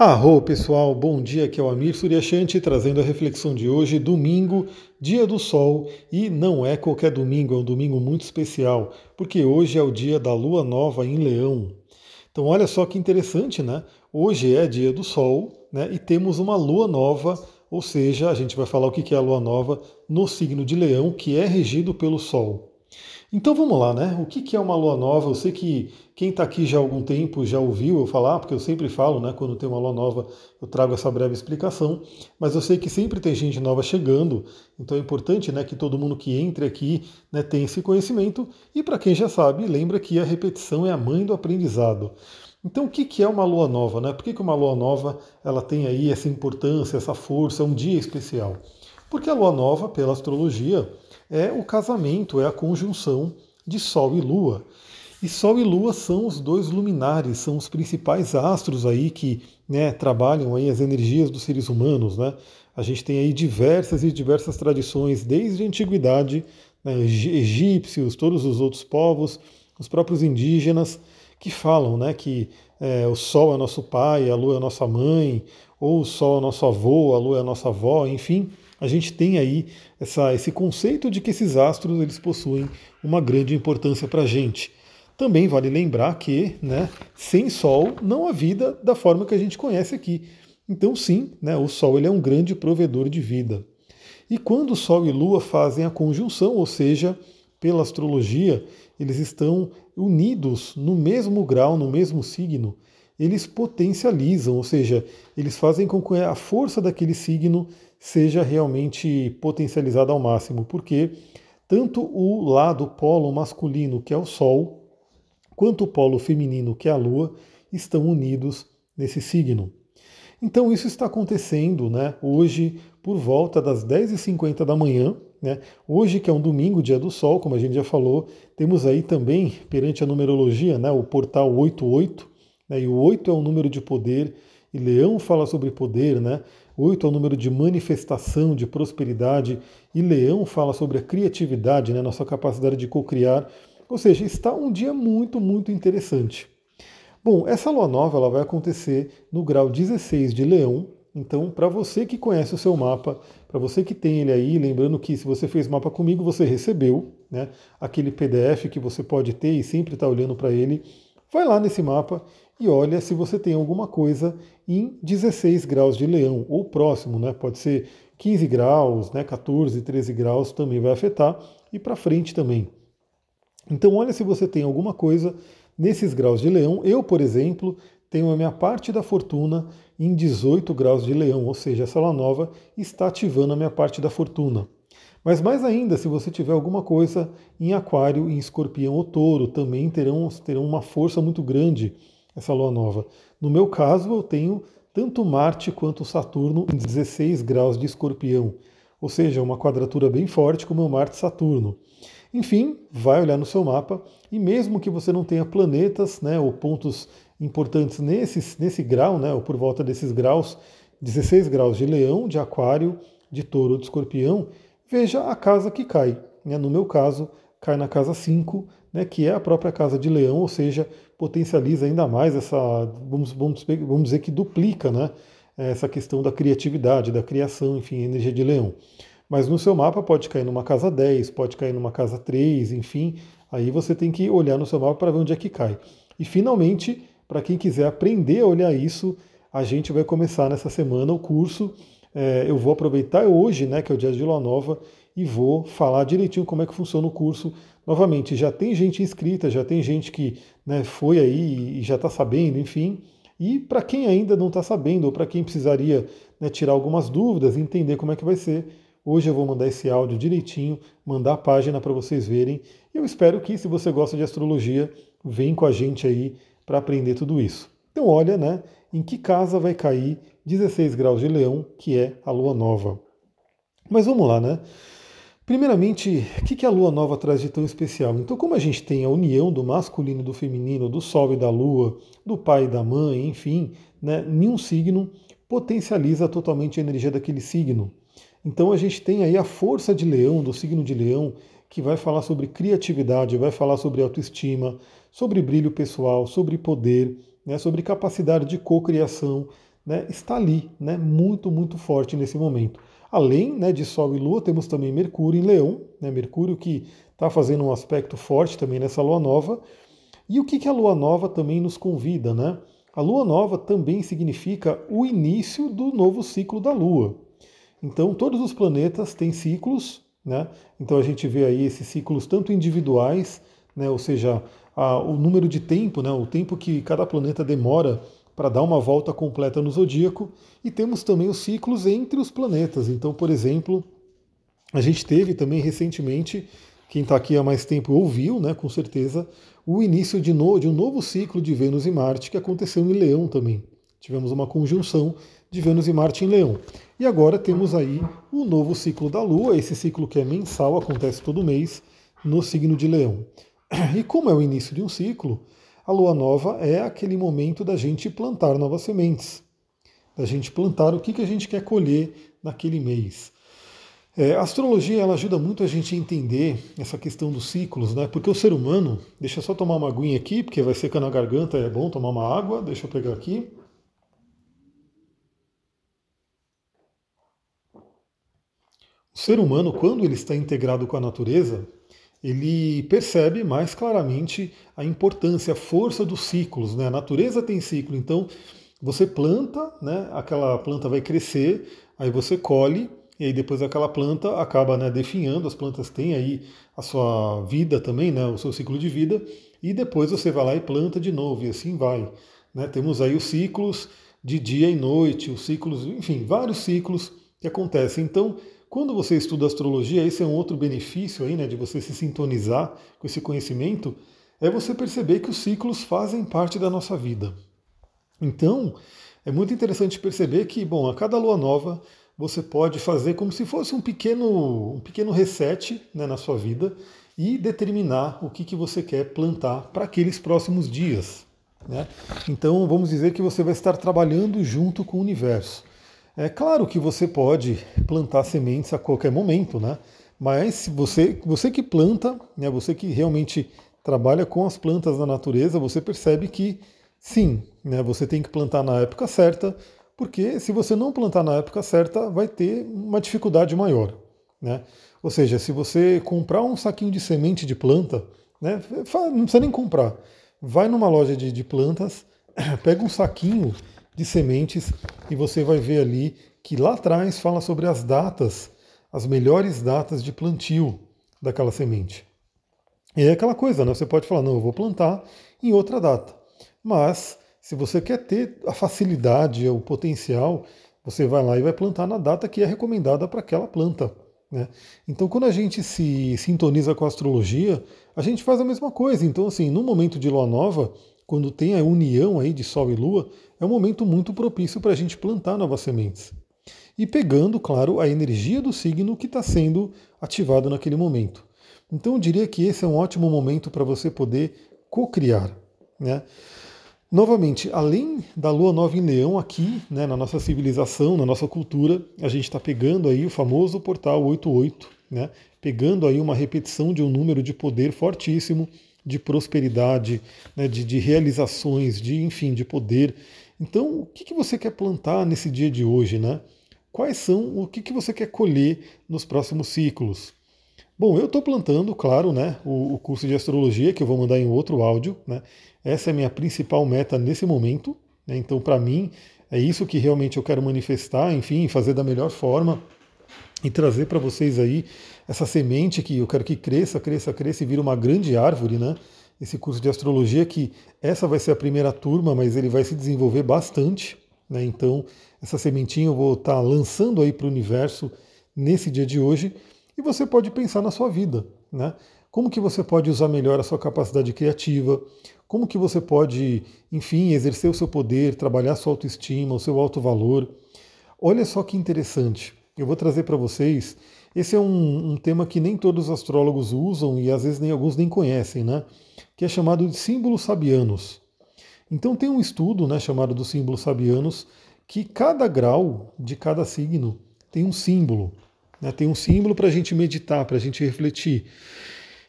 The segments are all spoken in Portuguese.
Arro pessoal, bom dia, aqui é o Amir Suryashanti trazendo a reflexão de hoje, domingo, dia do sol, e não é qualquer domingo, é um domingo muito especial, porque hoje é o dia da lua nova em Leão. Então olha só que interessante, né? Hoje é dia do sol, né? E temos uma lua nova, ou seja, a gente vai falar o que é a lua nova no signo de Leão, que é regido pelo sol. Então vamos lá, né? O que é uma lua nova? Eu sei que quem está aqui já há algum tempo já ouviu eu falar, porque eu sempre falo, né? Quando tem uma lua nova, eu trago essa breve explicação. Mas eu sei que sempre tem gente nova chegando, então é importante, né, que todo mundo que entre aqui, né, tenha esse conhecimento. E para quem já sabe, lembra que a repetição é a mãe do aprendizado. Então, o que é uma lua nova? Né? Por que uma lua nova ela tem aí essa importância, essa força, um dia especial? Porque a lua nova, pela astrologia, é o casamento, é a conjunção de Sol e Lua. E Sol e Lua são os dois luminares, são os principais astros aí que né, trabalham aí as energias dos seres humanos. Né? A gente tem aí diversas e diversas tradições, desde a antiguidade, né, egípcios, todos os outros povos, os próprios indígenas, que falam né, que é, o Sol é nosso pai, a Lua é nossa mãe, ou o Sol é nosso avô, a Lua é nossa avó, enfim a gente tem aí essa, esse conceito de que esses astros eles possuem uma grande importância para a gente. Também vale lembrar que, né, sem Sol não há vida da forma que a gente conhece aqui. Então, sim, né, o Sol ele é um grande provedor de vida. E quando Sol e Lua fazem a conjunção, ou seja, pela astrologia, eles estão unidos no mesmo grau, no mesmo signo, eles potencializam, ou seja, eles fazem com que a força daquele signo seja realmente potencializada ao máximo, porque tanto o lado polo masculino, que é o Sol, quanto o polo feminino, que é a Lua, estão unidos nesse signo. Então isso está acontecendo né, hoje por volta das 10h50 da manhã. Né? Hoje, que é um domingo, dia do Sol, como a gente já falou, temos aí também, perante a numerologia, né, o portal 88, né, e o 8 é o número de poder, e Leão fala sobre poder, né? Oito é o número de manifestação, de prosperidade, e Leão fala sobre a criatividade, né? nossa capacidade de co-criar. Ou seja, está um dia muito, muito interessante. Bom, essa lua nova ela vai acontecer no grau 16 de Leão. Então, para você que conhece o seu mapa, para você que tem ele aí, lembrando que se você fez mapa comigo, você recebeu né, aquele PDF que você pode ter e sempre estar tá olhando para ele. Vai lá nesse mapa e olha se você tem alguma coisa em 16 graus de leão, ou próximo, né? Pode ser 15 graus, né? 14, 13 graus também vai afetar, e para frente também. Então olha se você tem alguma coisa nesses graus de leão. Eu, por exemplo, tenho a minha parte da fortuna em 18 graus de leão, ou seja, essa lua nova está ativando a minha parte da fortuna. Mas mais ainda, se você tiver alguma coisa em aquário, em escorpião ou touro, também terão, terão uma força muito grande essa lua nova. No meu caso, eu tenho tanto Marte quanto Saturno em 16 graus de escorpião, ou seja, uma quadratura bem forte com o meu Marte Saturno. Enfim, vai olhar no seu mapa e mesmo que você não tenha planetas né, ou pontos importantes nesse, nesse grau, né, ou por volta desses graus, 16 graus de leão, de aquário, de touro ou de escorpião, veja a casa que cai. Né? No meu caso, cai na casa 5, né, que é a própria casa de leão, ou seja, potencializa ainda mais essa, vamos, vamos, vamos dizer que duplica né, essa questão da criatividade, da criação, enfim, energia de leão. Mas no seu mapa pode cair numa casa 10, pode cair numa casa 3, enfim, aí você tem que olhar no seu mapa para ver onde é que cai. E finalmente, para quem quiser aprender a olhar isso, a gente vai começar nessa semana o curso. É, eu vou aproveitar hoje, né, que é o dia de Lua Nova, e vou falar direitinho como é que funciona o curso. Novamente, já tem gente inscrita, já tem gente que né, foi aí e já está sabendo, enfim. E para quem ainda não está sabendo, ou para quem precisaria né, tirar algumas dúvidas, entender como é que vai ser, hoje eu vou mandar esse áudio direitinho, mandar a página para vocês verem. Eu espero que, se você gosta de astrologia, vem com a gente aí para aprender tudo isso. Então, olha, né, em que casa vai cair 16 graus de leão, que é a lua nova. Mas vamos lá, né? Primeiramente, o que a lua nova traz de tão especial? Então, como a gente tem a união do masculino e do feminino, do sol e da lua, do pai e da mãe, enfim, né, nenhum signo potencializa totalmente a energia daquele signo. Então, a gente tem aí a força de leão, do signo de leão, que vai falar sobre criatividade, vai falar sobre autoestima, sobre brilho pessoal, sobre poder, né, sobre capacidade de cocriação, né, está ali, né, muito, muito forte nesse momento. Além né, de Sol e Lua, temos também Mercúrio em Leão, né, Mercúrio que está fazendo um aspecto forte também nessa Lua Nova. E o que, que a Lua Nova também nos convida? Né? A Lua Nova também significa o início do novo ciclo da Lua. Então, todos os planetas têm ciclos, né? então a gente vê aí esses ciclos tanto individuais, né, ou seja, a, o número de tempo, né, o tempo que cada planeta demora para dar uma volta completa no zodíaco, e temos também os ciclos entre os planetas. Então, por exemplo, a gente teve também recentemente, quem está aqui há mais tempo ouviu, né, com certeza, o início de, no, de um novo ciclo de Vênus e Marte que aconteceu em Leão também. Tivemos uma conjunção de Vênus e Marte em Leão. E agora temos aí o novo ciclo da Lua, esse ciclo que é mensal, acontece todo mês, no signo de Leão. E como é o início de um ciclo, a lua nova é aquele momento da gente plantar novas sementes, da gente plantar o que, que a gente quer colher naquele mês. É, a astrologia ela ajuda muito a gente a entender essa questão dos ciclos, né? Porque o ser humano, deixa eu só tomar uma aguinha aqui, porque vai secando a garganta, é bom tomar uma água, deixa eu pegar aqui. O ser humano, quando ele está integrado com a natureza, ele percebe mais claramente a importância, a força dos ciclos. Né? A natureza tem ciclo, então você planta, né? aquela planta vai crescer, aí você colhe, e aí depois aquela planta acaba né, definhando, as plantas têm aí a sua vida também, né, o seu ciclo de vida, e depois você vai lá e planta de novo, e assim vai. Né? Temos aí os ciclos de dia e noite, os ciclos, enfim, vários ciclos que acontecem. Então, quando você estuda astrologia, esse é um outro benefício aí, né, de você se sintonizar com esse conhecimento, é você perceber que os ciclos fazem parte da nossa vida. Então, é muito interessante perceber que, bom, a cada lua nova você pode fazer como se fosse um pequeno, um pequeno reset né, na sua vida e determinar o que, que você quer plantar para aqueles próximos dias. Né? Então, vamos dizer que você vai estar trabalhando junto com o universo. É claro que você pode plantar sementes a qualquer momento, né? Mas você, você que planta, né, você que realmente trabalha com as plantas da natureza, você percebe que sim, né, você tem que plantar na época certa, porque se você não plantar na época certa, vai ter uma dificuldade maior. Né? Ou seja, se você comprar um saquinho de semente de planta, né, não precisa nem comprar. Vai numa loja de, de plantas, pega um saquinho de sementes e você vai ver ali que lá atrás fala sobre as datas, as melhores datas de plantio daquela semente. E é aquela coisa, né? Você pode falar, não, eu vou plantar em outra data. Mas, se você quer ter a facilidade, o potencial, você vai lá e vai plantar na data que é recomendada para aquela planta. Né? Então, quando a gente se sintoniza com a astrologia, a gente faz a mesma coisa. Então, assim, no momento de lua nova, quando tem a união aí de Sol e Lua, é um momento muito propício para a gente plantar novas sementes. E pegando, claro, a energia do signo que está sendo ativado naquele momento. Então eu diria que esse é um ótimo momento para você poder co-criar. Né? Novamente, além da lua nova em leão aqui, né, na nossa civilização, na nossa cultura, a gente está pegando aí o famoso portal 88, né, pegando aí uma repetição de um número de poder fortíssimo, de prosperidade, né, de, de, realizações, de enfim, de poder. Então, o que, que você quer plantar nesse dia de hoje, né? Quais são o que, que você quer colher nos próximos ciclos? Bom, eu estou plantando, claro, né, o, o, curso de astrologia que eu vou mandar em outro áudio. Né? Essa é a minha principal meta nesse momento. Né? Então, para mim, é isso que realmente eu quero manifestar, enfim, fazer da melhor forma e trazer para vocês aí essa semente que eu quero que cresça, cresça, cresça e vira uma grande árvore, né? Esse curso de astrologia que essa vai ser a primeira turma, mas ele vai se desenvolver bastante, né? Então, essa sementinha eu vou estar tá lançando aí para o universo nesse dia de hoje e você pode pensar na sua vida, né? Como que você pode usar melhor a sua capacidade criativa? Como que você pode, enfim, exercer o seu poder, trabalhar a sua autoestima, o seu alto valor? Olha só que interessante. Eu vou trazer para vocês esse é um, um, tema que nem todos os astrólogos usam e às vezes nem alguns nem conhecem, né? Que é chamado de símbolos sabianos. Então tem um estudo, né, chamado dos símbolos sabianos, que cada grau de cada signo tem um símbolo, né? Tem um símbolo para a gente meditar, para a gente refletir.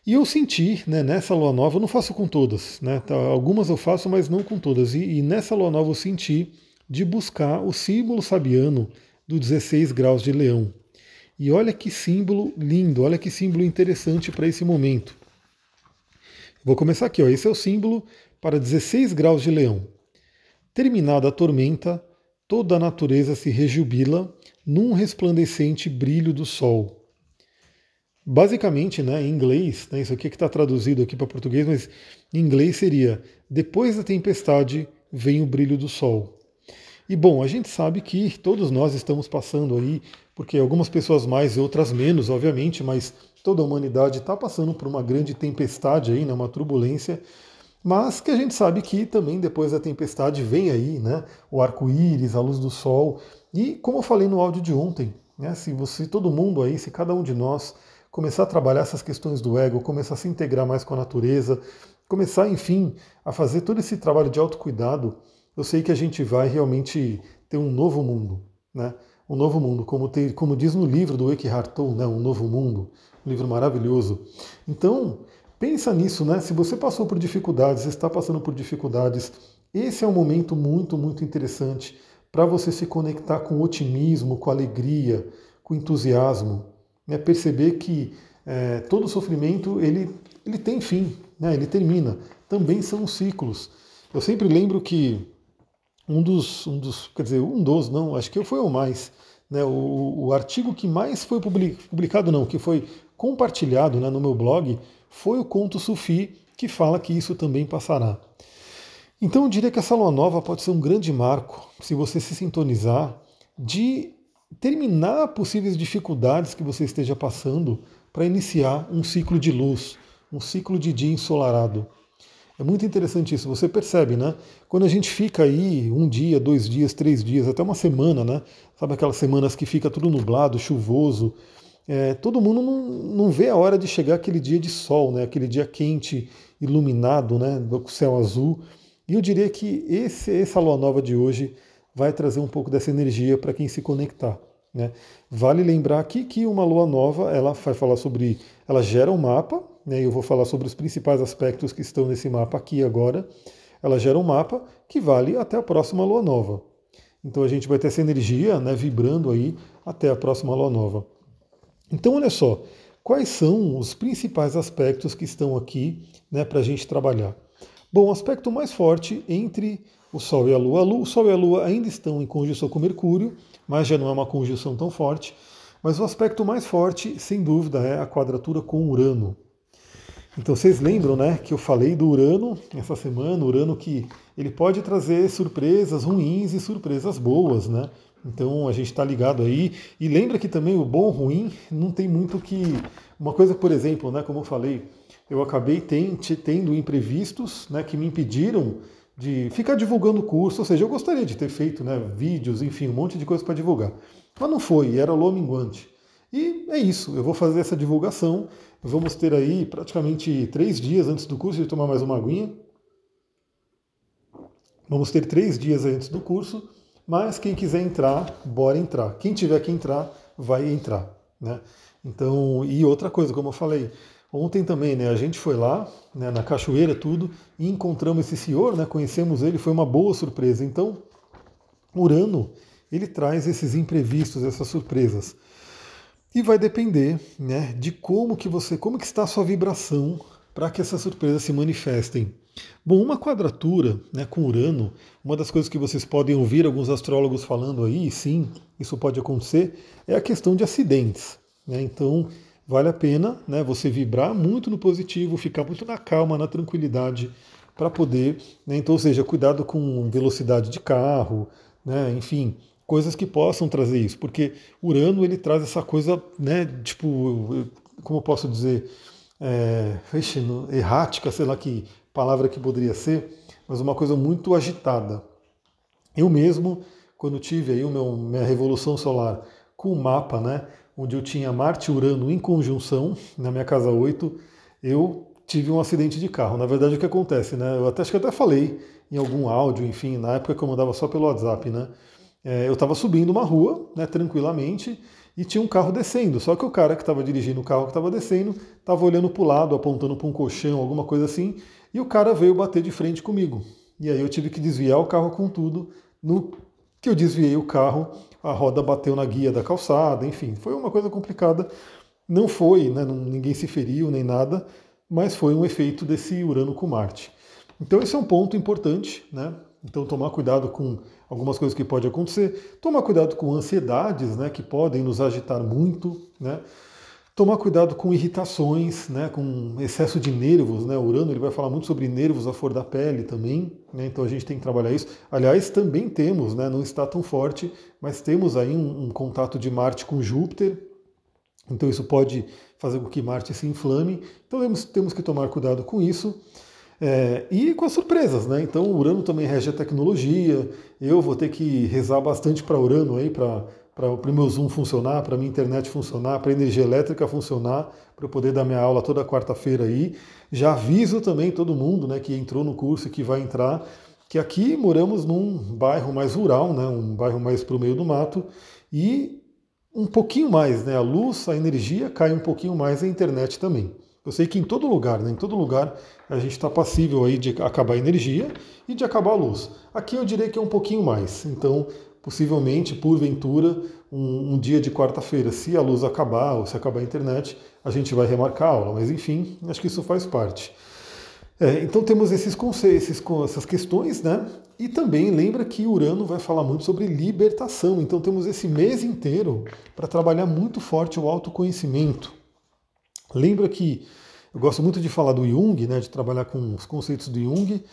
E eu senti, né, nessa lua nova, eu não faço com todas, né? Tá, algumas eu faço, mas não com todas. E, e nessa lua nova eu senti de buscar o símbolo sabiano do 16 graus de leão. E olha que símbolo lindo, olha que símbolo interessante para esse momento. Vou começar aqui, ó. esse é o símbolo para 16 graus de leão. Terminada a tormenta, toda a natureza se rejubila num resplandecente brilho do sol. Basicamente, né, em inglês, né, isso aqui que está traduzido aqui para português, mas em inglês seria: depois da tempestade vem o brilho do sol. E bom, a gente sabe que todos nós estamos passando aí, porque algumas pessoas mais e outras menos, obviamente, mas toda a humanidade está passando por uma grande tempestade aí, né, uma turbulência, mas que a gente sabe que também depois da tempestade vem aí, né, o arco-íris, a luz do sol, e como eu falei no áudio de ontem, né, se você, todo mundo aí, se cada um de nós começar a trabalhar essas questões do ego, começar a se integrar mais com a natureza, começar, enfim, a fazer todo esse trabalho de autocuidado, eu sei que a gente vai realmente ter um novo mundo, né? Um novo mundo, como, ter, como diz no livro do Eckhart Tolle, né? Um novo mundo, um livro maravilhoso. Então, pensa nisso, né? Se você passou por dificuldades, está passando por dificuldades, esse é um momento muito, muito interessante para você se conectar com otimismo, com alegria, com entusiasmo, né? perceber que é, todo sofrimento ele, ele tem fim, né? ele termina. Também são ciclos. Eu sempre lembro que um dos, um dos, quer dizer, um dos, não, acho que foi o mais, né? O, o artigo que mais foi publicado, não, que foi compartilhado né, no meu blog, foi o conto Sufi, que fala que isso também passará. Então eu diria que essa lua nova pode ser um grande marco, se você se sintonizar, de terminar possíveis dificuldades que você esteja passando para iniciar um ciclo de luz, um ciclo de dia ensolarado. É muito interessante isso, você percebe, né? Quando a gente fica aí um dia, dois dias, três dias, até uma semana, né? Sabe aquelas semanas que fica tudo nublado, chuvoso, é, todo mundo não, não vê a hora de chegar aquele dia de sol, né? Aquele dia quente, iluminado, né? Do céu azul. E eu diria que esse, essa lua nova de hoje vai trazer um pouco dessa energia para quem se conectar. Né? Vale lembrar aqui que uma lua nova ela vai falar sobre, ela gera um mapa, né? eu vou falar sobre os principais aspectos que estão nesse mapa aqui agora. Ela gera um mapa que vale até a próxima lua nova. Então a gente vai ter essa energia né, vibrando aí até a próxima lua nova. Então olha só, quais são os principais aspectos que estão aqui né, para a gente trabalhar? Bom, o aspecto mais forte entre o Sol e a Lua. O Sol e a Lua ainda estão em conjunção com Mercúrio, mas já não é uma conjunção tão forte. Mas o aspecto mais forte, sem dúvida, é a quadratura com Urano. Então vocês lembram, né, que eu falei do Urano essa semana, Urano que ele pode trazer surpresas ruins e surpresas boas, né? Então a gente está ligado aí. E lembra que também o bom ruim não tem muito que. Uma coisa, por exemplo, né, como eu falei, eu acabei tendo imprevistos né, que me impediram de ficar divulgando o curso, ou seja, eu gostaria de ter feito né, vídeos, enfim, um monte de coisa para divulgar. Mas não foi, era lua minguante. E é isso, eu vou fazer essa divulgação. Vamos ter aí praticamente três dias antes do curso, de tomar mais uma aguinha. Vamos ter três dias antes do curso, mas quem quiser entrar, bora entrar. Quem tiver que entrar, vai entrar. Né? Então, e outra coisa, como eu falei, Ontem também, né, a gente foi lá, né, na cachoeira, tudo, e encontramos esse senhor, né, conhecemos ele, foi uma boa surpresa. Então, Urano, ele traz esses imprevistos, essas surpresas. E vai depender, né, de como que você, como que está a sua vibração para que essas surpresas se manifestem. Bom, uma quadratura né, com Urano, uma das coisas que vocês podem ouvir alguns astrólogos falando aí, sim, isso pode acontecer, é a questão de acidentes. Né? Então, vale a pena né, você vibrar muito no positivo, ficar muito na calma, na tranquilidade, para poder, né, então, ou seja, cuidado com velocidade de carro, né, enfim, coisas que possam trazer isso, porque Urano ele traz essa coisa, né, tipo, como eu posso dizer, é, errática, sei lá que palavra que poderia ser, mas uma coisa muito agitada. Eu mesmo, quando tive aí o meu, minha revolução solar com o mapa, né, onde eu tinha Marte e Urano em conjunção, na minha casa 8, eu tive um acidente de carro. Na verdade, o que acontece, né? Eu até, acho que até falei em algum áudio, enfim, na época que eu mandava só pelo WhatsApp, né? É, eu estava subindo uma rua, né, tranquilamente, e tinha um carro descendo. Só que o cara que estava dirigindo o carro que estava descendo estava olhando para o lado, apontando para um colchão, alguma coisa assim, e o cara veio bater de frente comigo. E aí eu tive que desviar o carro com tudo no que eu desviei o carro, a roda bateu na guia da calçada, enfim, foi uma coisa complicada. Não foi, né, ninguém se feriu nem nada, mas foi um efeito desse Urano com Marte. Então esse é um ponto importante, né? Então tomar cuidado com algumas coisas que podem acontecer, tomar cuidado com ansiedades, né, que podem nos agitar muito, né? Tomar cuidado com irritações, né, com excesso de nervos, né? O Urano ele vai falar muito sobre nervos à flor da pele também, né? Então a gente tem que trabalhar isso. Aliás, também temos, né, não está tão forte, mas temos aí um, um contato de Marte com Júpiter. Então isso pode fazer com que Marte se inflame. Então temos, temos que tomar cuidado com isso. É, e com as surpresas, né? Então Urano também rege a tecnologia. Eu vou ter que rezar bastante para Urano aí, para o meu Zoom funcionar, para minha internet funcionar, para a energia elétrica funcionar, para eu poder dar minha aula toda quarta-feira aí. Já aviso também todo mundo né, que entrou no curso e que vai entrar, que aqui moramos num bairro mais rural, né, um bairro mais para o meio do mato, e um pouquinho mais, né, a luz, a energia cai um pouquinho mais, a internet também. Eu sei que em todo lugar, né, em todo lugar, a gente está passível aí de acabar a energia e de acabar a luz. Aqui eu diria que é um pouquinho mais. Então, possivelmente, porventura, um, um dia de quarta-feira, se a luz acabar ou se acabar a internet, a gente vai remarcar a aula, mas enfim, acho que isso faz parte. É, então temos esses conceitos, essas questões, né? E também lembra que Urano vai falar muito sobre libertação. Então temos esse mês inteiro para trabalhar muito forte o autoconhecimento. Lembra que eu gosto muito de falar do Jung, né? De trabalhar com os conceitos do Jung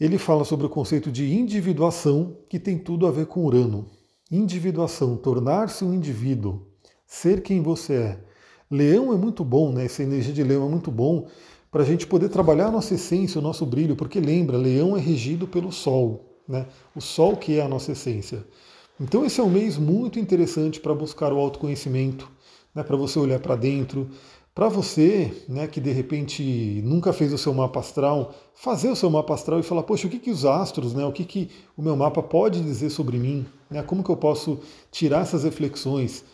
ele fala sobre o conceito de individuação, que tem tudo a ver com Urano. Individuação, tornar-se um indivíduo, ser quem você é. Leão é muito bom, né? Essa energia de leão é muito bom para a gente poder trabalhar a nossa essência, o nosso brilho, porque lembra, leão é regido pelo sol, né? O sol que é a nossa essência. Então esse é um mês muito interessante para buscar o autoconhecimento, né? para você olhar para dentro, para você, né, que de repente nunca fez o seu mapa astral, fazer o seu mapa astral e falar, poxa, o que, que os astros, né, o que, que o meu mapa pode dizer sobre mim? Né, como que eu posso tirar essas reflexões?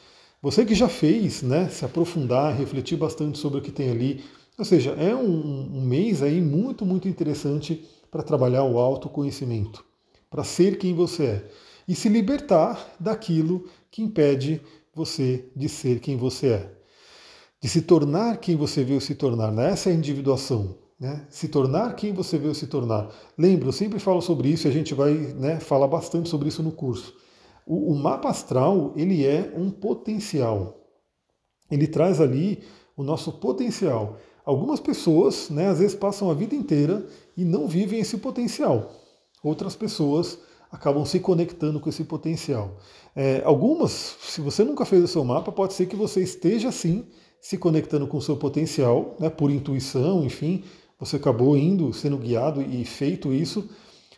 Você que já fez, né, se aprofundar, refletir bastante sobre o que tem ali. Ou seja, é um, um mês aí muito, muito interessante para trabalhar o autoconhecimento, para ser quem você é e se libertar daquilo que impede você de ser quem você é de se tornar quem você veio se tornar. Né? Essa é a individuação. Né? Se tornar quem você veio se tornar. Lembra, eu sempre falo sobre isso e a gente vai né, falar bastante sobre isso no curso. O, o mapa astral ele é um potencial. Ele traz ali o nosso potencial. Algumas pessoas, né, às vezes, passam a vida inteira e não vivem esse potencial. Outras pessoas acabam se conectando com esse potencial. É, algumas, se você nunca fez o seu mapa, pode ser que você esteja assim se conectando com o seu potencial, né, por intuição, enfim, você acabou indo, sendo guiado e feito isso,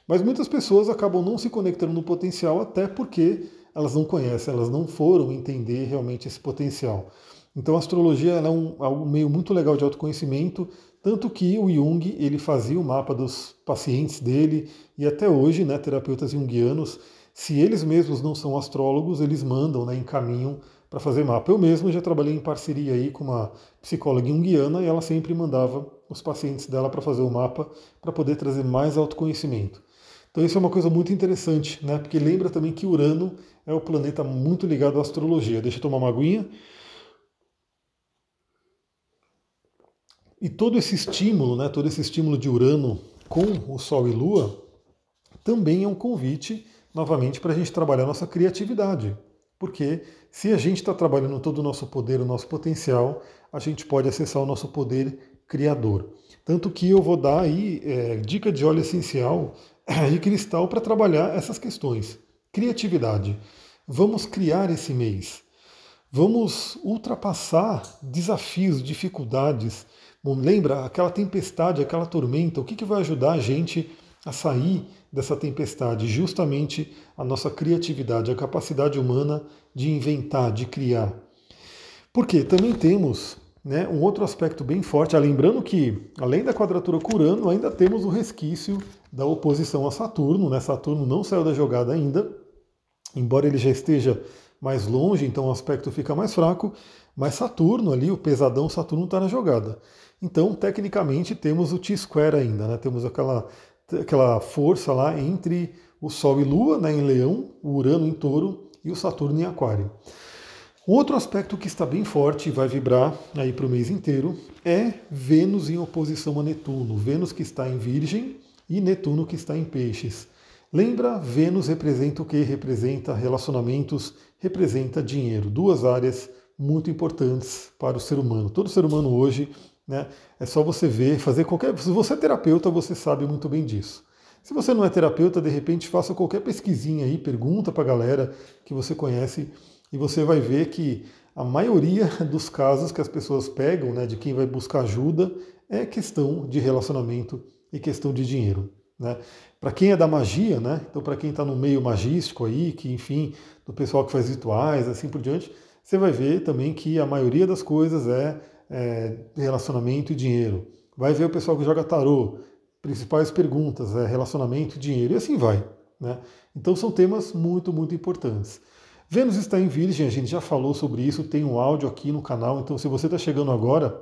mas muitas pessoas acabam não se conectando no potencial até porque elas não conhecem, elas não foram entender realmente esse potencial. Então a astrologia é um, algo meio muito legal de autoconhecimento, tanto que o Jung ele fazia o mapa dos pacientes dele e até hoje, né, terapeutas junguianos, se eles mesmos não são astrólogos, eles mandam, né, encaminham para fazer mapa. Eu mesmo já trabalhei em parceria aí com uma psicóloga junguiana e ela sempre mandava os pacientes dela para fazer o mapa para poder trazer mais autoconhecimento. Então isso é uma coisa muito interessante, né? Porque lembra também que Urano é o planeta muito ligado à astrologia. Deixa eu tomar uma aguinha. E todo esse estímulo, né, todo esse estímulo de Urano com o Sol e Lua, também é um convite, novamente, para a gente trabalhar nossa criatividade. Porque se a gente está trabalhando todo o nosso poder, o nosso potencial, a gente pode acessar o nosso poder criador. Tanto que eu vou dar aí é, dica de óleo essencial de cristal para trabalhar essas questões. Criatividade. Vamos criar esse mês. Vamos ultrapassar desafios, dificuldades. Lembra aquela tempestade, aquela tormenta? O que, que vai ajudar a gente a sair dessa tempestade? Justamente a nossa criatividade, a capacidade humana de inventar, de criar. Porque também temos né, um outro aspecto bem forte, ah, lembrando que, além da quadratura com Urano, ainda temos o resquício da oposição a Saturno. Né? Saturno não saiu da jogada ainda, embora ele já esteja mais longe, então o aspecto fica mais fraco, mas Saturno ali, o pesadão Saturno está na jogada. Então, tecnicamente, temos o T-square ainda, né? temos aquela aquela força lá entre o Sol e Lua né, em Leão, o Urano em Touro e o Saturno em Aquário. Outro aspecto que está bem forte e vai vibrar aí para o mês inteiro é Vênus em oposição a Netuno. Vênus que está em Virgem e Netuno que está em Peixes. Lembra, Vênus representa o que? Representa relacionamentos, representa dinheiro. Duas áreas muito importantes para o ser humano. Todo ser humano hoje, né, é só você ver, fazer qualquer. Se você é terapeuta, você sabe muito bem disso. Se você não é terapeuta, de repente faça qualquer pesquisinha aí, pergunta para a galera que você conhece e você vai ver que a maioria dos casos que as pessoas pegam, né, de quem vai buscar ajuda, é questão de relacionamento e questão de dinheiro. Né? Para quem é da magia, né? então para quem está no meio magístico aí, que enfim, do pessoal que faz rituais, assim por diante, você vai ver também que a maioria das coisas é, é relacionamento e dinheiro. Vai ver o pessoal que joga tarô, principais perguntas, é relacionamento e dinheiro, e assim vai. Né? Então são temas muito, muito importantes. Vênus está em Virgem, a gente já falou sobre isso, tem um áudio aqui no canal, então se você está chegando agora,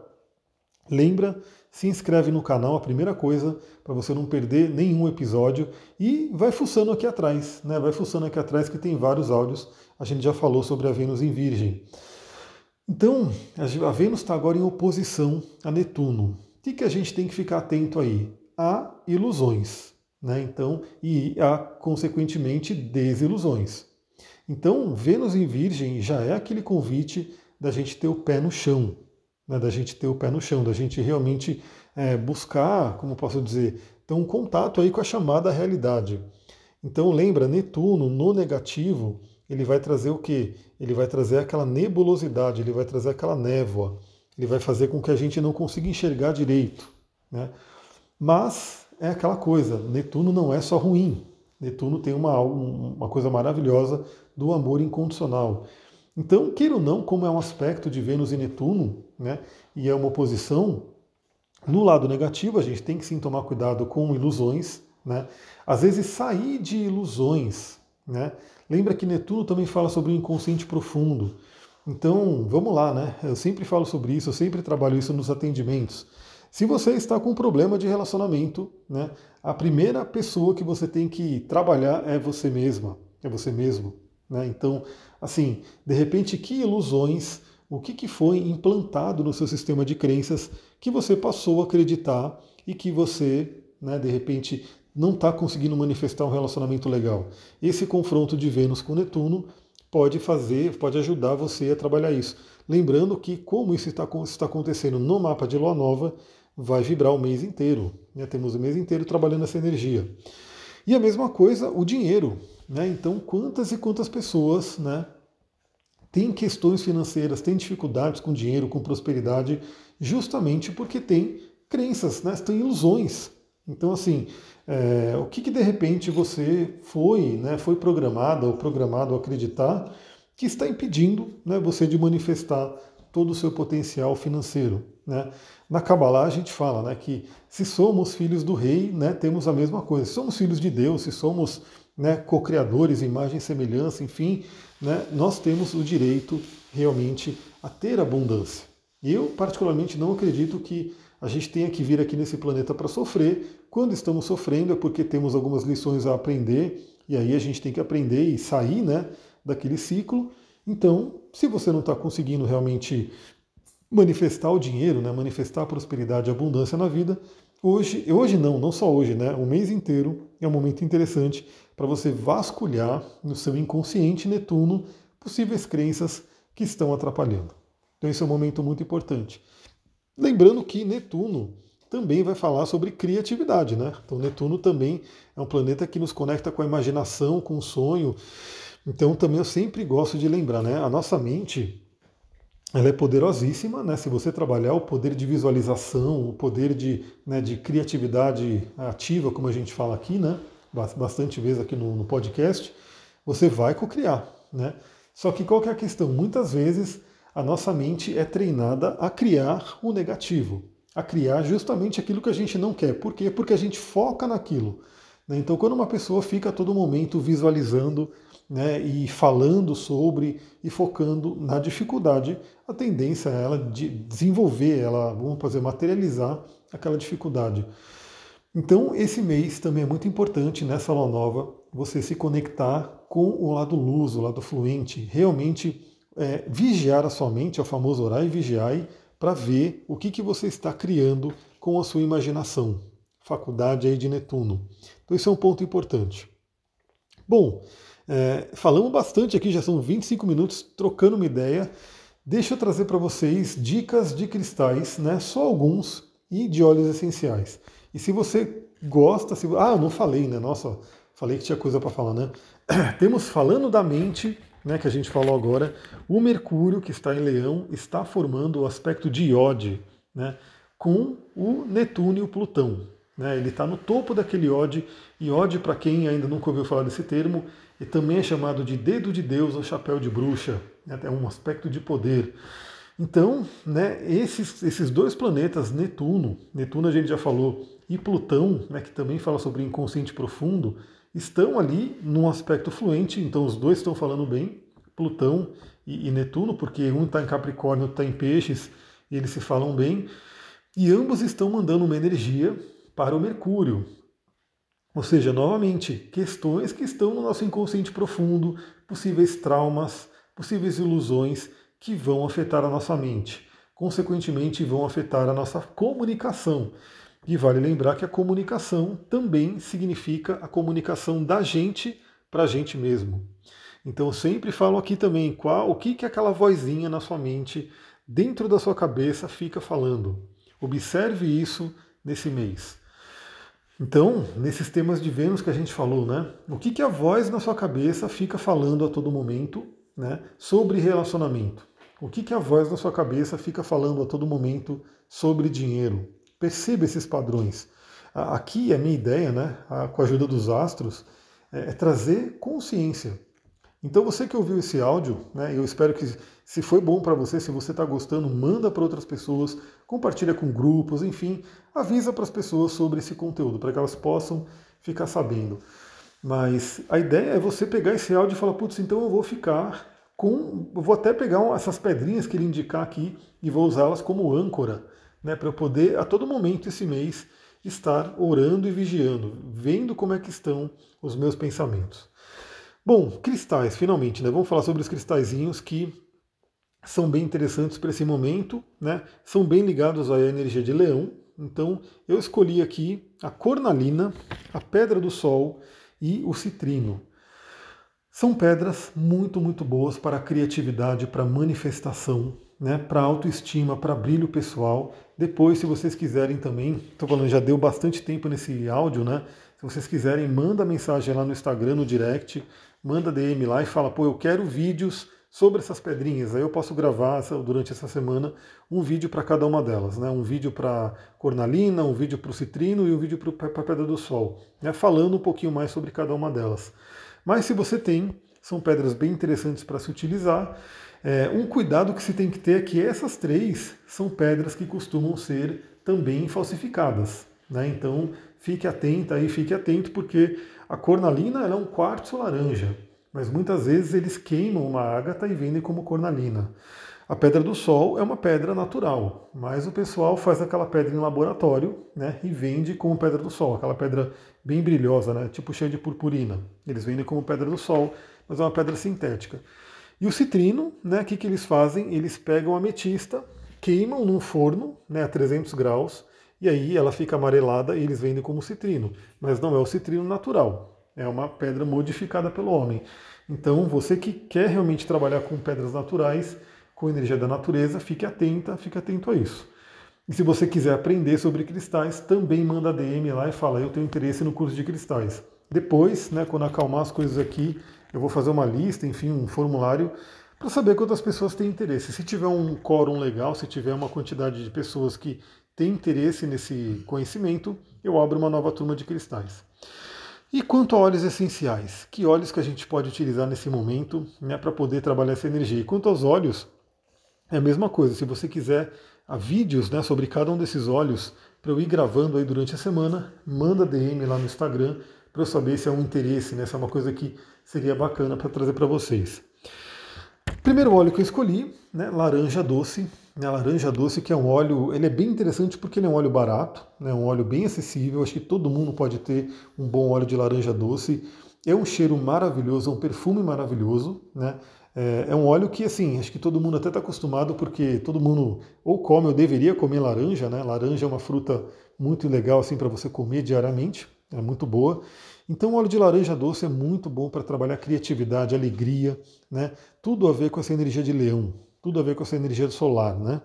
lembra, se inscreve no canal, a primeira coisa, para você não perder nenhum episódio, e vai fuçando aqui atrás, né? Vai fuçando aqui atrás que tem vários áudios, a gente já falou sobre a Vênus em Virgem. Então, a Vênus está agora em oposição a Netuno. O que, a gente tem que ficar atento aí? A ilusões, né? Então, e a, consequentemente, desilusões. Então, Vênus em Virgem já é aquele convite da gente ter o pé no chão, né, da gente ter o pé no chão, da gente realmente é, buscar, como posso dizer, ter um contato aí com a chamada realidade. Então, lembra, Netuno no negativo, ele vai trazer o quê? Ele vai trazer aquela nebulosidade, ele vai trazer aquela névoa, ele vai fazer com que a gente não consiga enxergar direito. Né? Mas é aquela coisa, Netuno não é só ruim. Netuno tem uma, uma coisa maravilhosa do amor incondicional. Então, queira ou não, como é um aspecto de Vênus e Netuno, né, e é uma oposição, no lado negativo a gente tem que sim tomar cuidado com ilusões, né? Às vezes sair de ilusões, né? Lembra que Netuno também fala sobre o inconsciente profundo. Então, vamos lá, né? Eu sempre falo sobre isso, eu sempre trabalho isso nos atendimentos. Se você está com um problema de relacionamento, né, a primeira pessoa que você tem que trabalhar é você mesma, é você mesmo. Né? Então, assim, de repente, que ilusões, o que, que foi implantado no seu sistema de crenças que você passou a acreditar e que você, né, de repente, não está conseguindo manifestar um relacionamento legal. Esse confronto de Vênus com Netuno pode fazer, pode ajudar você a trabalhar isso. Lembrando que, como isso está, está acontecendo no mapa de Lua Nova, vai vibrar o mês inteiro. Né? Temos o mês inteiro trabalhando essa energia. E a mesma coisa, o dinheiro. Né? Então, quantas e quantas pessoas né, têm questões financeiras, têm dificuldades com dinheiro, com prosperidade, justamente porque têm crenças, né, têm ilusões. Então, assim, é, o que, que de repente você foi, né, foi programado ou programado a acreditar que está impedindo né, você de manifestar todo o seu potencial financeiro. Né? Na Kabbalah a gente fala né, que se somos filhos do rei, né, temos a mesma coisa. Se somos filhos de Deus, se somos né, co-criadores, imagem e semelhança, enfim, né, nós temos o direito realmente a ter abundância. Eu, particularmente, não acredito que a gente tenha que vir aqui nesse planeta para sofrer. Quando estamos sofrendo é porque temos algumas lições a aprender, e aí a gente tem que aprender e sair né, daquele ciclo. Então, se você não está conseguindo realmente manifestar o dinheiro, né, manifestar a prosperidade e abundância na vida, hoje, hoje não, não só hoje, né, o mês inteiro é um momento interessante para você vasculhar no seu inconsciente Netuno possíveis crenças que estão atrapalhando. Então esse é um momento muito importante. Lembrando que Netuno também vai falar sobre criatividade, né? Então Netuno também é um planeta que nos conecta com a imaginação, com o sonho. Então também eu sempre gosto de lembrar, né? A nossa mente ela é poderosíssima, né? Se você trabalhar o poder de visualização, o poder de, né, de criatividade ativa, como a gente fala aqui, né? bastante vezes aqui no, no podcast, você vai cocriar. Né? Só que qual que é a questão? Muitas vezes a nossa mente é treinada a criar o negativo, a criar justamente aquilo que a gente não quer. Por quê? Porque a gente foca naquilo. Né? Então, quando uma pessoa fica a todo momento visualizando né, e falando sobre e focando na dificuldade, a tendência é ela de desenvolver, ela, vamos fazer, materializar aquela dificuldade. Então, esse mês também é muito importante nessa lua nova você se conectar com o lado luz, o lado fluente, realmente é, vigiar a sua mente, é o famoso orar e vigiar, para ver o que, que você está criando com a sua imaginação. Faculdade aí de Netuno. Então isso é um ponto importante. Bom, é, falamos bastante aqui, já são 25 minutos trocando uma ideia. Deixa eu trazer para vocês dicas de cristais, né? Só alguns e de óleos essenciais. E se você gosta, se ah, eu não falei, né? Nossa, falei que tinha coisa para falar, né? Temos falando da mente, né, que a gente falou agora, o Mercúrio que está em Leão está formando o aspecto de Iode, né? Com o Netuno e o Plutão. Né? Ele está no topo daquele Iode. Iode, para quem ainda nunca ouviu falar desse termo, e também é chamado de dedo de Deus ou chapéu de bruxa. Né? É um aspecto de poder. Então, né, esses, esses dois planetas, Netuno, Netuno a gente já falou, e Plutão, né, que também fala sobre inconsciente profundo, estão ali num aspecto fluente, então os dois estão falando bem, Plutão e, e Netuno, porque um está em Capricórnio, outro está em Peixes, e eles se falam bem, e ambos estão mandando uma energia para o Mercúrio. Ou seja, novamente, questões que estão no nosso inconsciente profundo, possíveis traumas, possíveis ilusões que vão afetar a nossa mente. Consequentemente, vão afetar a nossa comunicação. E vale lembrar que a comunicação também significa a comunicação da gente para a gente mesmo. Então eu sempre falo aqui também qual, o que, que aquela vozinha na sua mente, dentro da sua cabeça, fica falando. Observe isso nesse mês. Então, nesses temas de Vênus que a gente falou, né? O que, que a voz na sua cabeça fica falando a todo momento né, sobre relacionamento? O que, que a voz na sua cabeça fica falando a todo momento sobre dinheiro? Perceba esses padrões. Aqui a minha ideia, né, com a ajuda dos astros, é, é trazer consciência. Então você que ouviu esse áudio, né, eu espero que se foi bom para você, se você está gostando, manda para outras pessoas, compartilha com grupos, enfim, avisa para as pessoas sobre esse conteúdo, para que elas possam ficar sabendo. Mas a ideia é você pegar esse áudio e falar, putz, então eu vou ficar com. Eu vou até pegar essas pedrinhas que ele indicar aqui e vou usá-las como âncora, né, para eu poder a todo momento esse mês estar orando e vigiando, vendo como é que estão os meus pensamentos. Bom, cristais, finalmente, né? Vamos falar sobre os cristalzinhos que são bem interessantes para esse momento, né? São bem ligados à energia de leão. Então, eu escolhi aqui a cornalina, a pedra do sol e o citrino. São pedras muito, muito boas para a criatividade, para manifestação, né, para autoestima, para brilho pessoal. Depois, se vocês quiserem também, estou falando, já deu bastante tempo nesse áudio, né? Se vocês quiserem, manda mensagem lá no Instagram, no direct, manda DM lá e fala, pô, eu quero vídeos sobre essas pedrinhas. Aí eu posso gravar durante essa semana um vídeo para cada uma delas, né? Um vídeo para cornalina, um vídeo para o citrino e um vídeo para a pedra do sol, né? Falando um pouquinho mais sobre cada uma delas. Mas se você tem, são pedras bem interessantes para se utilizar. É, um cuidado que se tem que ter é que essas três são pedras que costumam ser também falsificadas. Né? Então fique atento aí, fique atento, porque a cornalina é um quartzo laranja, mas muitas vezes eles queimam uma ágata e vendem como cornalina. A pedra do sol é uma pedra natural, mas o pessoal faz aquela pedra em laboratório né, e vende como pedra do sol, aquela pedra bem brilhosa, né, tipo cheia de purpurina. Eles vendem como pedra do sol, mas é uma pedra sintética. E o citrino, né, o que, que eles fazem? Eles pegam a ametista, queimam num forno né, a 300 graus, e aí ela fica amarelada e eles vendem como citrino. Mas não é o citrino natural, é uma pedra modificada pelo homem. Então, você que quer realmente trabalhar com pedras naturais, com energia da natureza, fique atenta, fique atento a isso. E se você quiser aprender sobre cristais, também manda DM lá e fala, eu tenho interesse no curso de cristais. Depois, né, quando acalmar as coisas aqui, eu vou fazer uma lista, enfim, um formulário, para saber quantas pessoas têm interesse. Se tiver um quórum legal, se tiver uma quantidade de pessoas que têm interesse nesse conhecimento, eu abro uma nova turma de cristais. E quanto a óleos essenciais, que óleos que a gente pode utilizar nesse momento né, para poder trabalhar essa energia? E quanto aos óleos, é a mesma coisa. Se você quiser vídeos né, sobre cada um desses óleos para eu ir gravando aí durante a semana, manda DM lá no Instagram para eu saber se é um interesse, né, se é uma coisa que seria bacana para trazer para vocês. Primeiro óleo que eu escolhi, né, laranja doce. Né, laranja doce, que é um óleo, ele é bem interessante porque ele é um óleo barato, né, um óleo bem acessível. Acho que todo mundo pode ter um bom óleo de laranja doce. é um cheiro maravilhoso, é um perfume maravilhoso, né? É, é um óleo que, assim, acho que todo mundo até está acostumado, porque todo mundo ou come ou deveria comer laranja, né? Laranja é uma fruta muito legal, assim, para você comer diariamente, é muito boa. Então, o óleo de laranja doce é muito bom para trabalhar criatividade, alegria, né? Tudo a ver com essa energia de leão, tudo a ver com essa energia solar, né?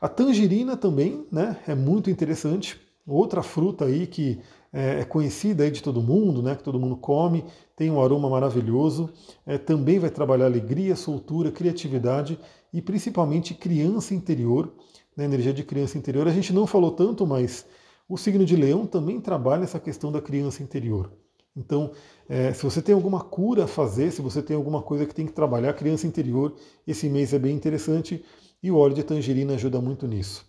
A tangerina também, né? É muito interessante. Outra fruta aí que é, é conhecida aí de todo mundo, né? Que todo mundo come, tem um aroma maravilhoso. É, também vai trabalhar alegria, soltura, criatividade e principalmente criança interior, né? Energia de criança interior. A gente não falou tanto, mas o signo de Leão também trabalha essa questão da criança interior. Então, é, se você tem alguma cura a fazer, se você tem alguma coisa que tem que trabalhar, criança interior, esse mês é bem interessante e o óleo de tangerina ajuda muito nisso.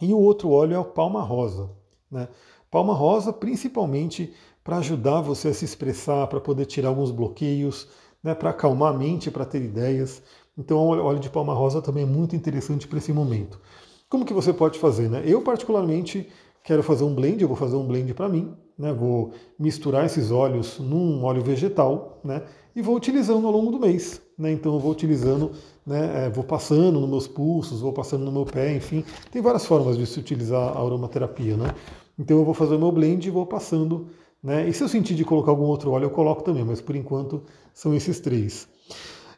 E o outro óleo é o palma rosa. Né? Palma rosa, principalmente para ajudar você a se expressar, para poder tirar alguns bloqueios, né? para acalmar a mente, para ter ideias. Então, o óleo de palma rosa também é muito interessante para esse momento. Como que você pode fazer? Né? Eu, particularmente, quero fazer um blend, eu vou fazer um blend para mim, né? vou misturar esses óleos num óleo vegetal né? e vou utilizando ao longo do mês. Né? Então eu vou utilizando, né? É, vou passando nos meus pulsos, vou passando no meu pé, enfim, tem várias formas de se utilizar a aromaterapia. Né? Então eu vou fazer o meu blend e vou passando. Né? E se eu sentir de colocar algum outro óleo, eu coloco também, mas por enquanto são esses três.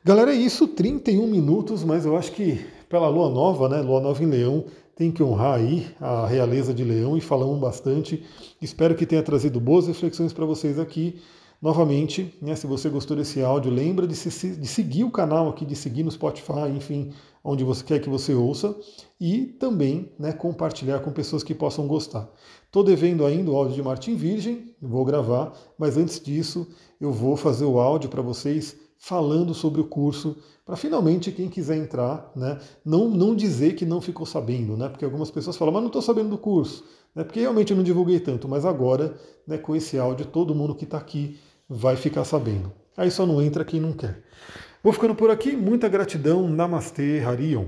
Galera, é isso, 31 minutos, mas eu acho que pela lua nova, né? Lua nova em Leão, tem que honrar aí a realeza de Leão e falamos bastante. Espero que tenha trazido boas reflexões para vocês aqui. Novamente, né, se você gostou desse áudio, lembra de, se, de, seguir o canal aqui, de seguir no Spotify, enfim, onde você quer que você ouça, e também né, compartilhar com pessoas que possam gostar. Estou devendo ainda o áudio de Martin Virgem, vou gravar, mas antes disso eu vou fazer o áudio para vocês falando sobre o curso, para finalmente quem quiser entrar, né, não, não dizer que não ficou sabendo, né, porque algumas pessoas falam, mas não estou sabendo do curso, né, porque realmente eu não divulguei tanto, mas agora, né, com esse áudio, todo mundo que está aqui vai ficar sabendo. Aí só não entra quem não quer. Vou ficando por aqui, muita gratidão, Namastê, Harion.